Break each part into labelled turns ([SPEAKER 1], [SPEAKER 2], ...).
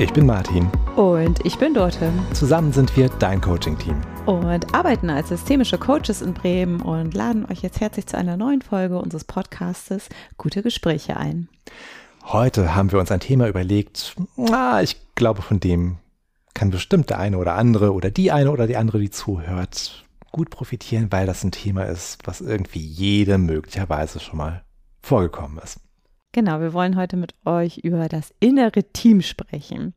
[SPEAKER 1] Ich bin Martin.
[SPEAKER 2] Und ich bin Dorte.
[SPEAKER 1] Zusammen sind wir dein Coaching-Team.
[SPEAKER 2] Und arbeiten als systemische Coaches in Bremen und laden euch jetzt herzlich zu einer neuen Folge unseres Podcastes Gute Gespräche ein.
[SPEAKER 1] Heute haben wir uns ein Thema überlegt, na, ich glaube, von dem kann bestimmt der eine oder andere oder die eine oder die andere, die zuhört, gut profitieren, weil das ein Thema ist, was irgendwie jedem möglicherweise schon mal vorgekommen ist.
[SPEAKER 2] Genau, wir wollen heute mit euch über das innere Team sprechen.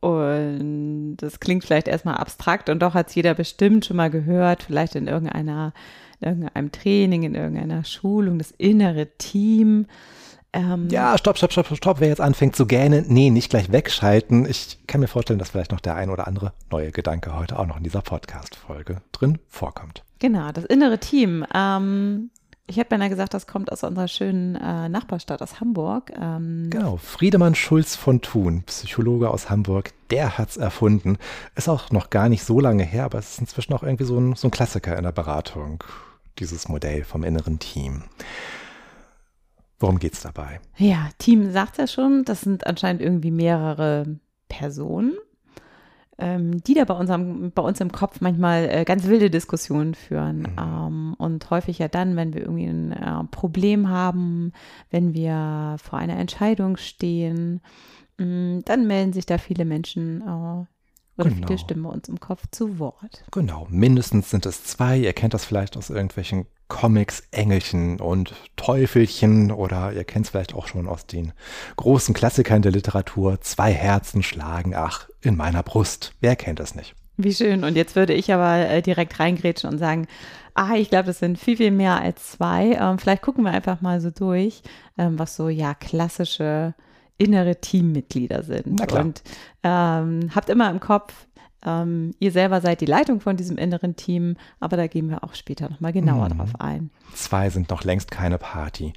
[SPEAKER 2] Und das klingt vielleicht erstmal abstrakt und doch hat es jeder bestimmt schon mal gehört, vielleicht in irgendeiner, in irgendeinem Training, in irgendeiner Schulung, das innere Team.
[SPEAKER 1] Ähm, ja, stopp, stopp, stopp, stopp. Wer jetzt anfängt zu gähnen, nee, nicht gleich wegschalten. Ich kann mir vorstellen, dass vielleicht noch der ein oder andere neue Gedanke heute auch noch in dieser Podcast-Folge drin vorkommt.
[SPEAKER 2] Genau, das innere Team. Ähm, ich hätte beinahe gesagt, das kommt aus unserer schönen äh, Nachbarstadt aus Hamburg.
[SPEAKER 1] Ähm genau, Friedemann Schulz von Thun, Psychologe aus Hamburg, der hat es erfunden. Ist auch noch gar nicht so lange her, aber es ist inzwischen auch irgendwie so ein, so ein Klassiker in der Beratung, dieses Modell vom inneren Team. Worum geht es dabei?
[SPEAKER 2] Ja, Team sagt ja schon, das sind anscheinend irgendwie mehrere Personen die da bei, unserem, bei uns im Kopf manchmal äh, ganz wilde Diskussionen führen. Mhm. Ähm, und häufig ja dann, wenn wir irgendwie ein äh, Problem haben, wenn wir vor einer Entscheidung stehen, mh, mm, dann melden sich da viele Menschen äh, oder genau. viele Stimmen uns im Kopf zu Wort.
[SPEAKER 1] Genau, mindestens sind es zwei. Ihr kennt das vielleicht aus irgendwelchen Comics, Engelchen und Teufelchen oder ihr kennt es vielleicht auch schon aus den großen Klassikern der Literatur. Zwei Herzen schlagen, ach, in meiner Brust. Wer kennt das nicht?
[SPEAKER 2] Wie schön. Und jetzt würde ich aber äh, direkt reingrätschen und sagen, ah, ich glaube, das sind viel, viel mehr als zwei. Ähm, vielleicht gucken wir einfach mal so durch, ähm, was so, ja, klassische innere Teammitglieder sind. Und ähm, habt immer im Kopf, ähm, ihr selber seid die Leitung von diesem inneren Team, aber da gehen wir auch später nochmal genauer mhm. drauf ein.
[SPEAKER 1] Zwei sind noch längst keine Party.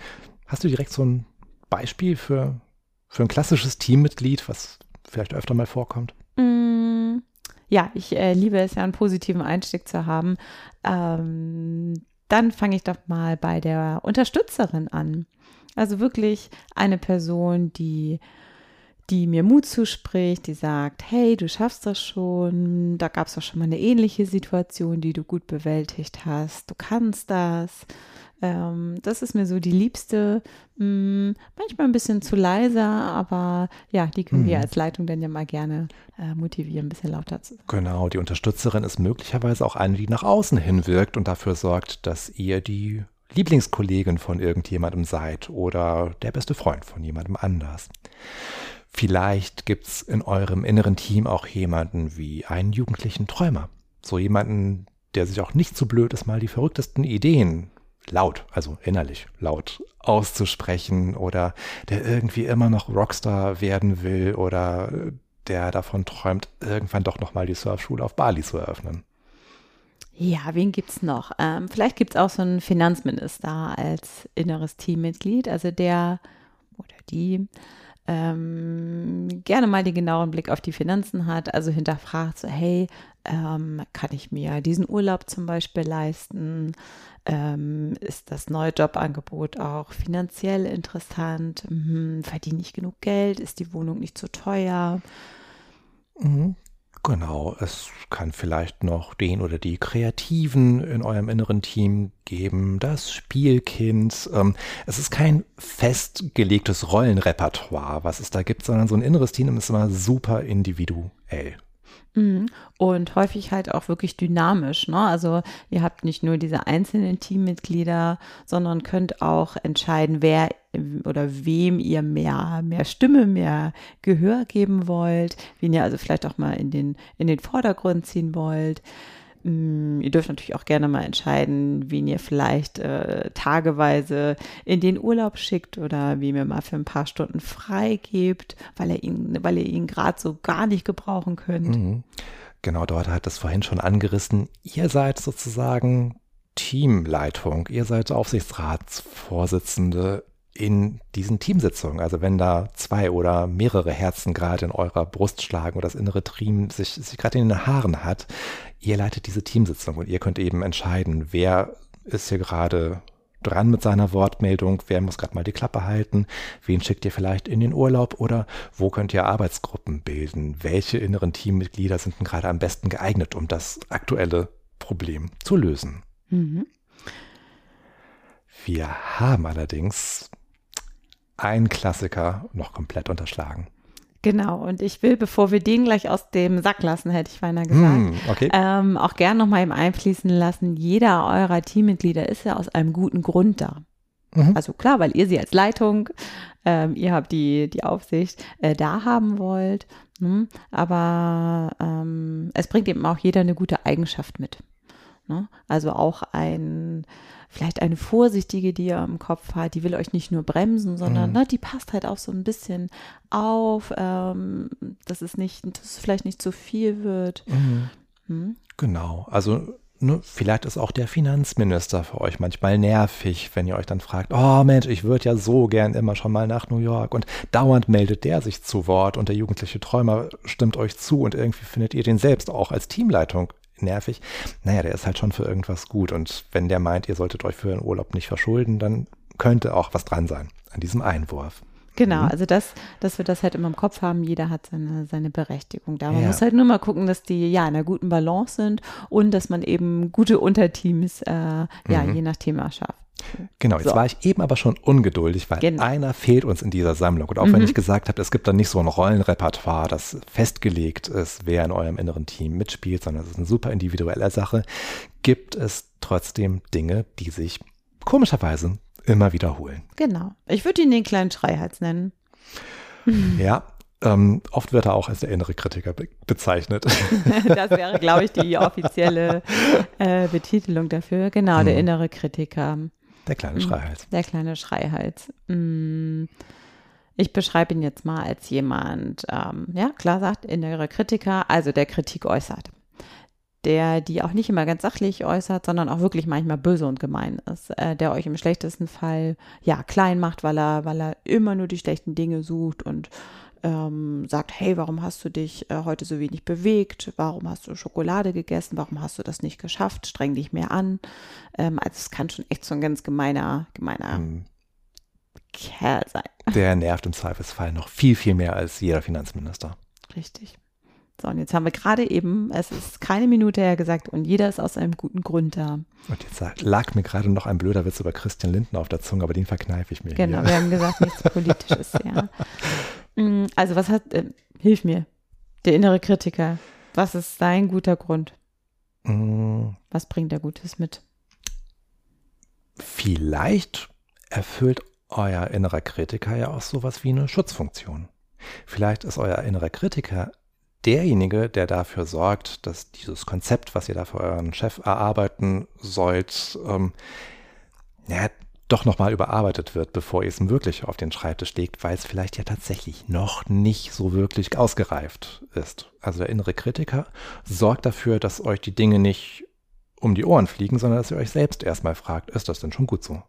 [SPEAKER 1] Hast du direkt so ein Beispiel für, für ein klassisches Teammitglied, was vielleicht öfter mal vorkommt?
[SPEAKER 2] Mm, ja, ich äh, liebe es ja, einen positiven Einstieg zu haben. Ähm, dann fange ich doch mal bei der Unterstützerin an. Also wirklich eine Person, die die mir Mut zuspricht, die sagt, hey, du schaffst das schon, da gab es doch schon mal eine ähnliche Situation, die du gut bewältigt hast, du kannst das. Ähm, das ist mir so die liebste, mh, hm, manchmal ein bisschen zu leiser, aber ja, die können mhm. wir als Leitung dann ja mal gerne äh, motivieren, ein bisschen lauter zu sein.
[SPEAKER 1] Genau, die Unterstützerin ist möglicherweise auch eine, die nach außen hin wirkt und dafür sorgt, dass ihr die Lieblingskollegin von irgendjemandem seid oder der beste Freund von jemandem anders. Vielleicht gibt's in eurem inneren Team auch jemanden wie einen jugendlichen Träumer. So jemanden, der sich auch nicht so blöd ist, mal die verrücktesten Ideen laut, also innerlich laut auszusprechen oder der irgendwie immer noch Rockstar werden will oder der davon träumt, irgendwann doch nochmal die Surfschule auf Bali zu eröffnen.
[SPEAKER 2] Ja, wen gibt's noch? Ähm, vielleicht gibt's auch so einen Finanzminister als inneres Teammitglied, also der oder die ähm, gerne mal den genauen Blick auf die Finanzen hat, also hinterfragt so, hey, ähm, kann ich mir diesen Urlaub zum Beispiel leisten? Ähm, ist das neue Jobangebot auch finanziell interessant? Mhm, verdiene ich genug Geld? Ist die Wohnung nicht zu teuer?
[SPEAKER 1] Mhm. Genau, es kann vielleicht noch den oder die Kreativen in eurem inneren Team geben, das Spielkind. Ähm, es ist kein festgelegtes Rollenrepertoire, was es da gibt, sondern so ein inneres Team ist immer super individuell.
[SPEAKER 2] Mhm. Und häufig halt auch wirklich dynamisch. Ne? Also ihr habt nicht nur diese einzelnen Teammitglieder, sondern könnt auch entscheiden, wer oder wem ihr mehr, mehr Stimme, mehr Gehör geben wollt, wen ihr also vielleicht auch mal in den, in den Vordergrund ziehen wollt. Mm, ihr dürft natürlich auch gerne mal entscheiden, wen ihr vielleicht äh, tageweise in den Urlaub schickt oder wie ihr mal für ein paar Stunden frei gebt, weil, er ihn, weil ihr ihn gerade so gar nicht gebrauchen könnt. Mhm.
[SPEAKER 1] Genau, dort hat es vorhin schon angerissen. Ihr seid sozusagen Teamleitung, ihr seid Aufsichtsratsvorsitzende in diesen Teamsitzungen, also wenn da zwei oder mehrere Herzen gerade in eurer Brust schlagen oder das innere Team sich, sich gerade in den Haaren hat, ihr leitet diese Teamsitzung und ihr könnt eben entscheiden, wer ist hier gerade dran mit seiner Wortmeldung, wer muss gerade mal die Klappe halten, wen schickt ihr vielleicht in den Urlaub oder wo könnt ihr Arbeitsgruppen bilden, welche inneren Teammitglieder sind denn gerade am besten geeignet, um das aktuelle Problem zu lösen. Mhm. Wir haben allerdings einen Klassiker noch komplett unterschlagen.
[SPEAKER 2] Genau, und ich will, bevor wir den gleich aus dem Sack lassen, hätte ich beinahe gesagt, mm, okay. ähm, auch gern nochmal im einfließen lassen, jeder eurer Teammitglieder ist ja aus einem guten Grund da. Mhm. Also klar, weil ihr sie als Leitung, ähm, ihr habt die, die Aufsicht äh, da haben wollt, hm, aber ähm, es bringt eben auch jeder eine gute Eigenschaft mit. Ne? Also auch ein vielleicht eine vorsichtige, die ihr im Kopf hat, die will euch nicht nur bremsen, sondern mhm. ne, die passt halt auch so ein bisschen auf, ähm, dass es nicht, dass es vielleicht nicht zu viel wird.
[SPEAKER 1] Mhm. Mhm. Genau, also ne, vielleicht ist auch der Finanzminister für euch manchmal nervig, wenn ihr euch dann fragt, oh Mensch, ich würde ja so gern immer schon mal nach New York und dauernd meldet der sich zu Wort und der jugendliche Träumer stimmt euch zu und irgendwie findet ihr den selbst auch als Teamleitung nervig. Naja, der ist halt schon für irgendwas gut. Und wenn der meint, ihr solltet euch für den Urlaub nicht verschulden, dann könnte auch was dran sein an diesem Einwurf.
[SPEAKER 2] Genau, mhm. also das, dass wir das halt immer im Kopf haben, jeder hat seine, seine Berechtigung da. Man ja. muss halt nur mal gucken, dass die ja in einer guten Balance sind und dass man eben gute Unterteams äh, ja mhm. je nach Thema schafft.
[SPEAKER 1] Genau, jetzt so. war ich eben aber schon ungeduldig, weil genau. einer fehlt uns in dieser Sammlung. Und auch mhm. wenn ich gesagt habe, es gibt da nicht so ein Rollenrepertoire, das festgelegt ist, wer in eurem inneren Team mitspielt, sondern es ist eine super individuelle Sache, gibt es trotzdem Dinge, die sich komischerweise immer wiederholen.
[SPEAKER 2] Genau. Ich würde ihn den kleinen Schreihals nennen.
[SPEAKER 1] Ja, ähm, oft wird er auch als der innere Kritiker be bezeichnet.
[SPEAKER 2] das wäre, glaube ich, die offizielle äh, Betitelung dafür. Genau, der mhm. innere Kritiker.
[SPEAKER 1] Der kleine mhm. Schreihals.
[SPEAKER 2] Der kleine Schreihals. Mm. Ich beschreibe ihn jetzt mal als jemand, ähm, ja, klar sagt, innere Kritiker, also der Kritik äußert. Der die auch nicht immer ganz sachlich äußert, sondern auch wirklich manchmal böse und gemein ist. Äh, der euch im schlechtesten Fall, ja, klein macht, weil er, weil er immer nur die schlechten Dinge sucht und ähm, sagt, hey, warum hast du dich äh, heute so wenig bewegt? Warum hast du Schokolade gegessen? Warum hast du das nicht geschafft? Streng dich mehr an. Ähm, also es kann schon echt so ein ganz gemeiner, gemeiner hm. Kerl sein.
[SPEAKER 1] Der nervt im Zweifelsfall noch viel, viel mehr als jeder Finanzminister.
[SPEAKER 2] Richtig. So, und jetzt haben wir gerade eben, es ist keine Minute her gesagt, und jeder ist aus einem guten Grund da.
[SPEAKER 1] Und jetzt lag mir gerade noch ein blöder Witz über Christian Lindner auf der Zunge, aber den verkneife ich mir.
[SPEAKER 2] Genau,
[SPEAKER 1] hier.
[SPEAKER 2] wir haben gesagt, nichts Politisches, ja. Mm, also was hat, äh, hilf mir, der innere Kritiker. Was ist sein guter Grund? Mm. Was bringt er Gutes mit?
[SPEAKER 1] Vielleicht erfüllt euer innerer Kritiker ja auch sowas wie eine Schutzfunktion. Vielleicht ist euer innerer Kritiker derjenige, der dafür sorgt, dass dieses Konzept, was ihr da für euren Chef erarbeiten sollt, ähm, ja, doch nochmal überarbeitet wird, bevor ihr es wirklich auf den Schreibtisch legt, weil es vielleicht ja tatsächlich noch nicht so wirklich ausgereift ist. Also der innere Kritiker sorgt dafür, dass euch die Dinge nicht um die Ohren fliegen, sondern dass ihr euch selbst erstmal fragt, ist das denn schon gut so?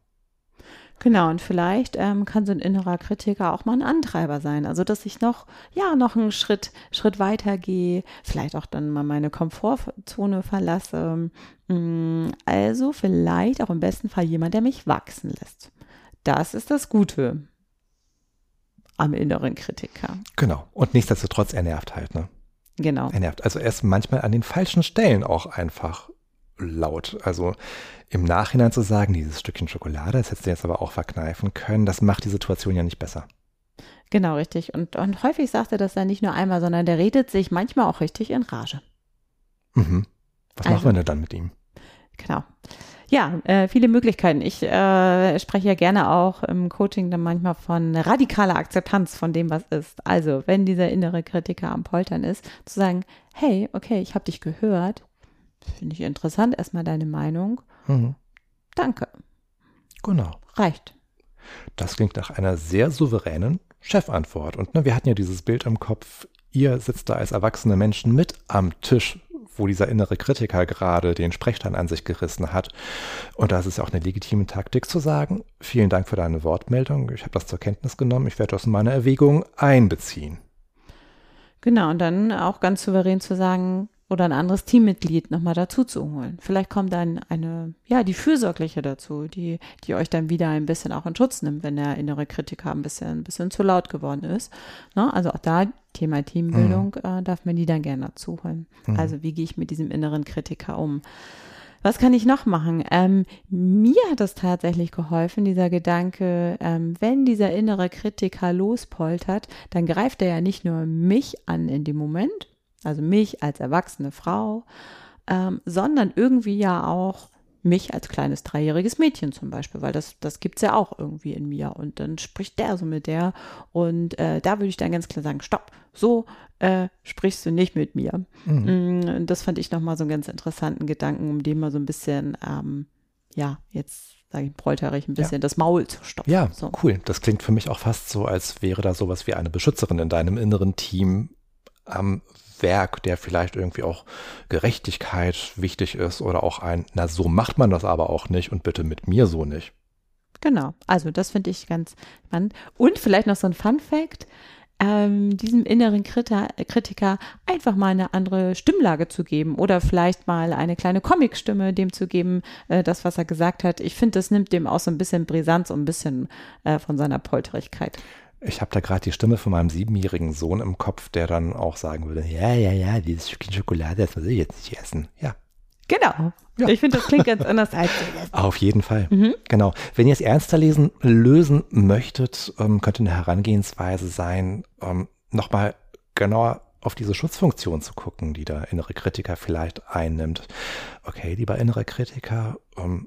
[SPEAKER 2] Genau, und vielleicht ähm, kann so ein innerer Kritiker auch mal ein Antreiber sein. Also, dass ich noch, ja, noch einen Schritt, Schritt weiter gehe, vielleicht auch dann mal meine Komfortzone verlasse. Mm, also vielleicht auch im besten Fall jemand, der mich wachsen lässt. Das ist das Gute am inneren Kritiker.
[SPEAKER 1] Genau. Und nichtsdestotrotz, er nervt halt, ne?
[SPEAKER 2] Genau.
[SPEAKER 1] Er nervt. Also er ist manchmal an den falschen Stellen auch einfach laut. Also im Nachhinein zu sagen, dieses Stückchen Schokolade, das hättest du jetzt aber auch verkneifen können, das macht die Situation ja nicht besser.
[SPEAKER 2] Genau, richtig. Und, und häufig sagt er das dann nicht nur einmal, sondern der redet sich manchmal auch richtig in Rage.
[SPEAKER 1] Mhm. Was also, machen wir denn dann mit ihm?
[SPEAKER 2] Genau. Ja, äh, viele Möglichkeiten. Ich äh, spreche ja gerne auch im Coaching dann manchmal von radikaler Akzeptanz von dem, was ist. Also, wenn dieser innere Kritiker am Poltern ist, zu sagen, hey, okay, ich habe dich gehört, Finde ich interessant, erstmal deine Meinung. Mhm. Danke.
[SPEAKER 1] Genau.
[SPEAKER 2] Reicht.
[SPEAKER 1] Das klingt nach einer sehr souveränen Chefantwort. Und ne, wir hatten ja dieses Bild im Kopf, ihr sitzt da als erwachsene Menschen mit am Tisch, wo dieser innere Kritiker gerade den Sprechstein an sich gerissen hat. Und da ist es ja auch eine legitime Taktik zu sagen, vielen Dank für deine Wortmeldung, ich habe das zur Kenntnis genommen, ich werde das in meine Erwägung einbeziehen.
[SPEAKER 2] Genau, und dann auch ganz souverän zu sagen, oder ein anderes Teammitglied nochmal dazu zu holen. Vielleicht kommt dann eine, ja, die Fürsorgliche dazu, die, die euch dann wieder ein bisschen auch in Schutz nimmt, wenn der innere Kritiker ein bisschen, ein bisschen zu laut geworden ist. Ne? Also auch da Thema Teambildung mhm. äh, darf man die dann gerne dazu holen. Mhm. Also wie gehe ich mit diesem inneren Kritiker um? Was kann ich noch machen? Ähm, mir hat es tatsächlich geholfen, dieser Gedanke, ähm, wenn dieser innere Kritiker lospoltert, dann greift er ja nicht nur mich an in dem Moment, also mich als erwachsene Frau, ähm, sondern irgendwie ja auch mich als kleines dreijähriges Mädchen zum Beispiel, weil das, das gibt es ja auch irgendwie in mir. Und dann spricht der so mit der. Und äh, da würde ich dann ganz klar sagen, stopp, so äh, sprichst du nicht mit mir. Mhm. Mm, das fand ich nochmal so einen ganz interessanten Gedanken, um dem mal so ein bisschen, ähm, ja, jetzt sage ich polterig, ein bisschen ja. das Maul zu stopfen.
[SPEAKER 1] Ja, so. cool. Das klingt für mich auch fast so, als wäre da sowas wie eine Beschützerin in deinem inneren Team am Werk, der vielleicht irgendwie auch Gerechtigkeit wichtig ist oder auch ein, na so macht man das aber auch nicht und bitte mit mir so nicht.
[SPEAKER 2] Genau, also das finde ich ganz spannend. Und vielleicht noch so ein Fun Fact. Ähm, diesem inneren Kritiker einfach mal eine andere Stimmlage zu geben oder vielleicht mal eine kleine Comicstimme dem zu geben, äh, das, was er gesagt hat. Ich finde, das nimmt dem auch so ein bisschen Brisanz und ein bisschen äh, von seiner Polterigkeit.
[SPEAKER 1] Ich habe da gerade die Stimme von meinem siebenjährigen Sohn im Kopf, der dann auch sagen würde, ja, ja, ja, dieses Stückchen Schokolade, das muss ich jetzt nicht essen. Ja.
[SPEAKER 2] Genau. Ja. Ich finde, das klingt ganz anders als.
[SPEAKER 1] Auf jeden Fall. Mhm. Genau. Wenn ihr es ernster lesen, lösen möchtet, ähm, könnte eine Herangehensweise sein, ähm, nochmal genauer auf diese Schutzfunktion zu gucken, die der innere Kritiker vielleicht einnimmt. Okay, lieber innere Kritiker, ähm,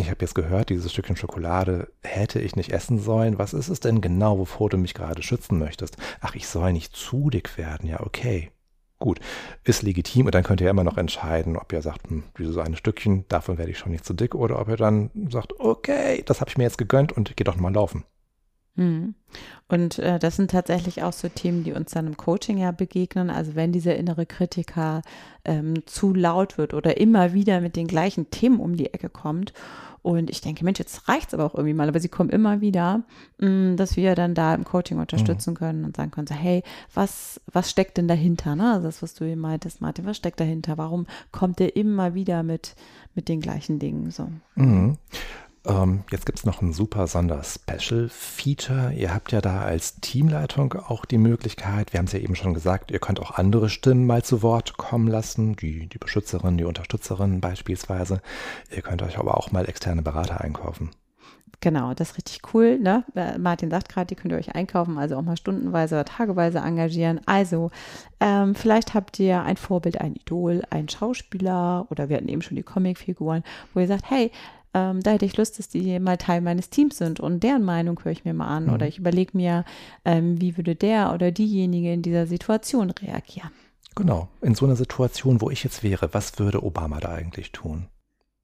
[SPEAKER 1] ich habe jetzt gehört, dieses Stückchen Schokolade hätte ich nicht essen sollen. Was ist es denn genau, wovor du mich gerade schützen möchtest? Ach, ich soll nicht zu dick werden. Ja, okay. Gut, ist legitim und dann könnt ihr immer noch entscheiden, ob ihr sagt, hm, dieses eine Stückchen, davon werde ich schon nicht zu dick oder ob ihr dann sagt, okay, das habe ich mir jetzt gegönnt und geh doch mal laufen.
[SPEAKER 2] Hm. Und äh, das sind tatsächlich auch so Themen, die uns dann im Coaching ja begegnen. Also wenn dieser innere Kritiker ähm, zu laut wird oder immer wieder mit den gleichen Themen um die Ecke kommt und ich denke, Mensch, jetzt reicht es aber auch irgendwie mal, aber sie kommen immer wieder, mh, mm, dass wir dann da im Coaching unterstützen mhm. können und sagen können, so, hey, was, was steckt denn dahinter? Ne? Also das, was du eben meintest, Martin, was steckt dahinter? Warum kommt der immer wieder mit, mit den gleichen Dingen? So.
[SPEAKER 1] Mhm. Ähm, jetzt gibt es noch ein super Sonder-Special-Feature. Ihr habt ja da als Teamleitung auch die Möglichkeit, wir haben es ja eben schon gesagt, ihr könnt auch andere Stimmen mal zu Wort kommen lassen, die, die Beschützerin, die Unterstützerin beispielsweise. Ihr könnt euch aber auch mal externe Berater einkaufen.
[SPEAKER 2] Genau, das ist richtig cool. Ne? Äh, Martin sagt gerade, die könnt ihr euch einkaufen, also auch mal stundenweise oder tageweise engagieren. Also, ähm, vielleicht habt ihr ein Vorbild, ein Idol, einen Schauspieler oder wir hatten eben schon die Comicfiguren, wo ihr sagt, hey, ähm, da hätte ich Lust, dass die mal Teil meines Teams sind und deren Meinung höre ich mir mal an mhm. oder ich überlege mir, ähm, wie würde der oder diejenige in dieser Situation reagieren.
[SPEAKER 1] Genau, in so einer Situation, wo ich jetzt wäre, was würde Obama da eigentlich tun?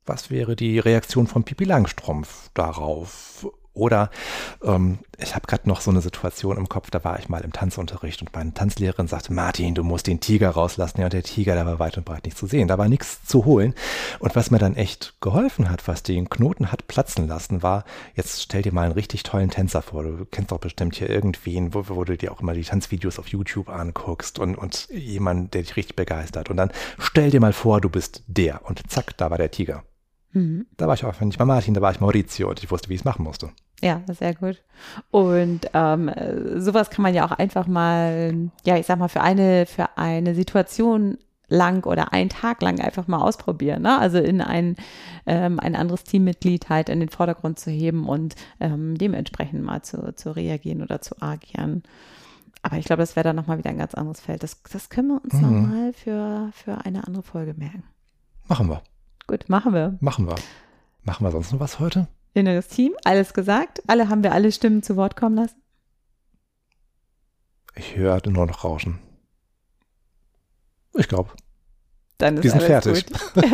[SPEAKER 1] Was wäre die Reaktion von Pippi Langstrumpf darauf? Oder ähm, ich habe gerade noch so eine Situation im Kopf, da war ich mal im Tanzunterricht und meine Tanzlehrerin sagte, Martin, du musst den Tiger rauslassen. Ja, und der Tiger, der war weit und breit nicht zu sehen. Da war nichts zu holen. Und was mir dann echt geholfen hat, was den Knoten hat platzen lassen, war, jetzt stell dir mal einen richtig tollen Tänzer vor. Du kennst doch bestimmt hier irgendwen, wo, wo du dir auch immer die Tanzvideos auf YouTube anguckst und, und jemand, der dich richtig begeistert. Und dann stell dir mal vor, du bist der. Und zack, da war der Tiger. Mhm. Da war ich auch nicht mal Martin, da war ich Maurizio und ich wusste, wie ich es machen musste.
[SPEAKER 2] Ja, sehr gut. Und ähm, sowas kann man ja auch einfach mal, ja, ich sag mal, für eine, für eine Situation lang oder einen Tag lang einfach mal ausprobieren. Ne? Also in ein, ähm, ein anderes Teammitglied halt in den Vordergrund zu heben und ähm, dementsprechend mal zu, zu reagieren oder zu agieren. Aber ich glaube, das wäre dann nochmal wieder ein ganz anderes Feld. Das, das können wir uns mhm. nochmal für, für eine andere Folge merken.
[SPEAKER 1] Machen wir.
[SPEAKER 2] Gut, machen wir.
[SPEAKER 1] Machen wir. Machen wir sonst noch was heute?
[SPEAKER 2] inneres Team, alles gesagt. Alle haben wir alle Stimmen zu Wort kommen lassen.
[SPEAKER 1] Ich höre nur noch Rauschen. Ich glaube.
[SPEAKER 2] Dann ist
[SPEAKER 1] Die sind fertig.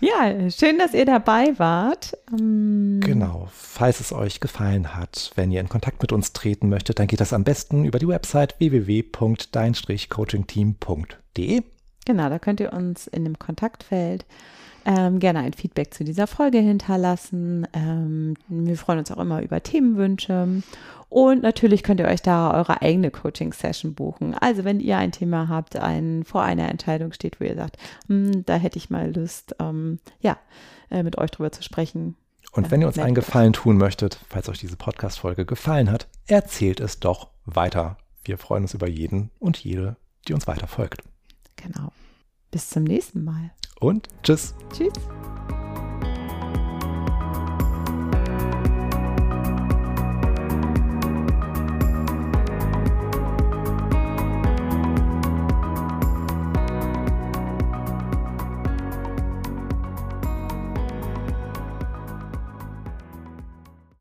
[SPEAKER 2] ja, schön, dass ihr dabei wart.
[SPEAKER 1] Um, genau. Falls es euch gefallen hat, wenn ihr in Kontakt mit uns treten möchtet, dann geht das am besten über die Website www.dein-coachingteam.de.
[SPEAKER 2] Genau, da könnt ihr uns in dem Kontaktfeld ähm, gerne ein Feedback zu dieser Folge hinterlassen. Ähm, wir freuen uns auch immer über Themenwünsche. Und natürlich könnt ihr euch da eure eigene Coaching-Session buchen. Also wenn ihr ein Thema habt, ein, vor einer Entscheidung steht, wo ihr sagt, hm, da hätte ich mal Lust, ähm, ja, äh, mit euch drüber zu sprechen.
[SPEAKER 1] Und wenn ihr uns einen Gefallen tun möchtet, falls euch diese Podcast-Folge gefallen hat, erzählt es doch weiter. Wir freuen uns über jeden und jede, die uns weiter folgt.
[SPEAKER 2] Genau. Bis zum nächsten Mal.
[SPEAKER 1] Und tschüss.
[SPEAKER 2] Tschüss.